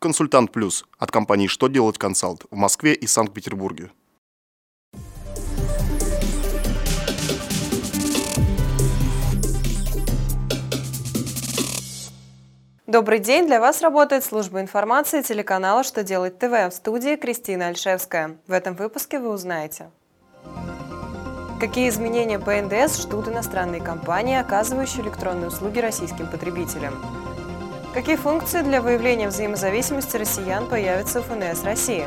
Консультант Плюс от компании «Что делать консалт» в Москве и Санкт-Петербурге. Добрый день! Для вас работает служба информации телеканала «Что делать ТВ» в студии Кристина Альшевская. В этом выпуске вы узнаете. Какие изменения по НДС ждут иностранные компании, оказывающие электронные услуги российским потребителям? Какие функции для выявления взаимозависимости россиян появятся у ФНС России?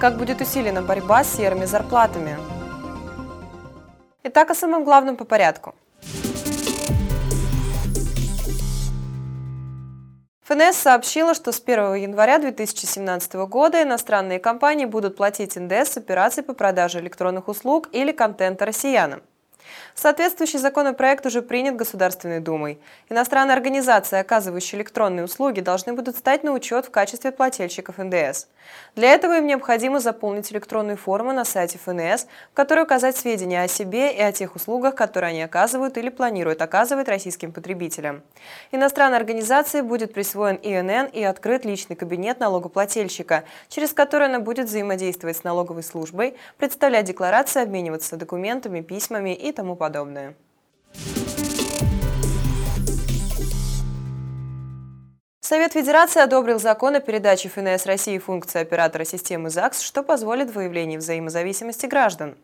Как будет усилена борьба с серыми зарплатами? Итак, о самом главном по порядку – ФНС сообщила, что с 1 января 2017 года иностранные компании будут платить НДС с операций по продаже электронных услуг или контента россиянам. Соответствующий законопроект уже принят Государственной Думой. Иностранные организации, оказывающие электронные услуги, должны будут стать на учет в качестве плательщиков НДС. Для этого им необходимо заполнить электронную форму на сайте ФНС, в которой указать сведения о себе и о тех услугах, которые они оказывают или планируют оказывать российским потребителям. Иностранной организации будет присвоен ИНН и открыт личный кабинет налогоплательщика, через который она будет взаимодействовать с налоговой службой, представлять декларации, обмениваться документами, письмами и тому подобное. Совет Федерации одобрил закон о передаче ФНС России функции оператора системы ЗАГС, что позволит выявление взаимозависимости граждан.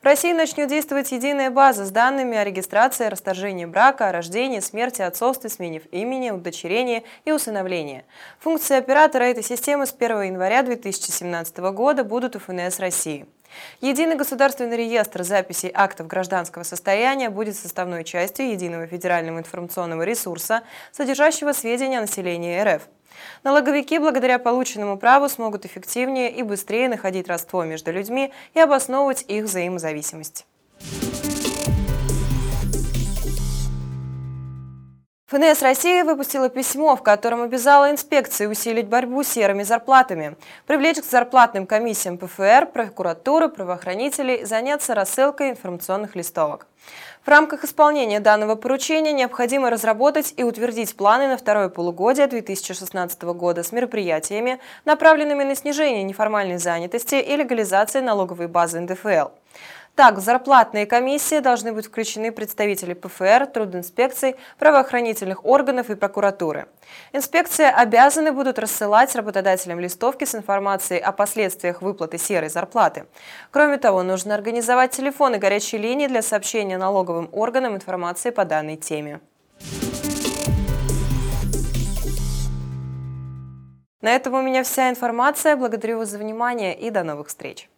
В России начнет действовать единая база с данными о регистрации, расторжении брака, о рождении, смерти, отцовстве, смене имени, удочерении и усыновлении. Функции оператора этой системы с 1 января 2017 года будут у ФНС России. Единый государственный реестр записей актов гражданского состояния будет составной частью единого федерального информационного ресурса, содержащего сведения о населении РФ. Налоговики благодаря полученному праву смогут эффективнее и быстрее находить родство между людьми и обосновывать их взаимозависимость. ФНС России выпустила письмо, в котором обязала инспекции усилить борьбу с серыми зарплатами, привлечь к зарплатным комиссиям ПФР, прокуратуры, правоохранителей, заняться рассылкой информационных листовок. В рамках исполнения данного поручения необходимо разработать и утвердить планы на второе полугодие 2016 года с мероприятиями, направленными на снижение неформальной занятости и легализации налоговой базы НДФЛ. Так, в зарплатные комиссии должны быть включены представители ПФР, трудинспекций, правоохранительных органов и прокуратуры. Инспекции обязаны будут рассылать работодателям листовки с информацией о последствиях выплаты серой зарплаты. Кроме того, нужно организовать телефоны горячей линии для сообщения налоговым органам информации по данной теме. На этом у меня вся информация. Благодарю вас за внимание и до новых встреч.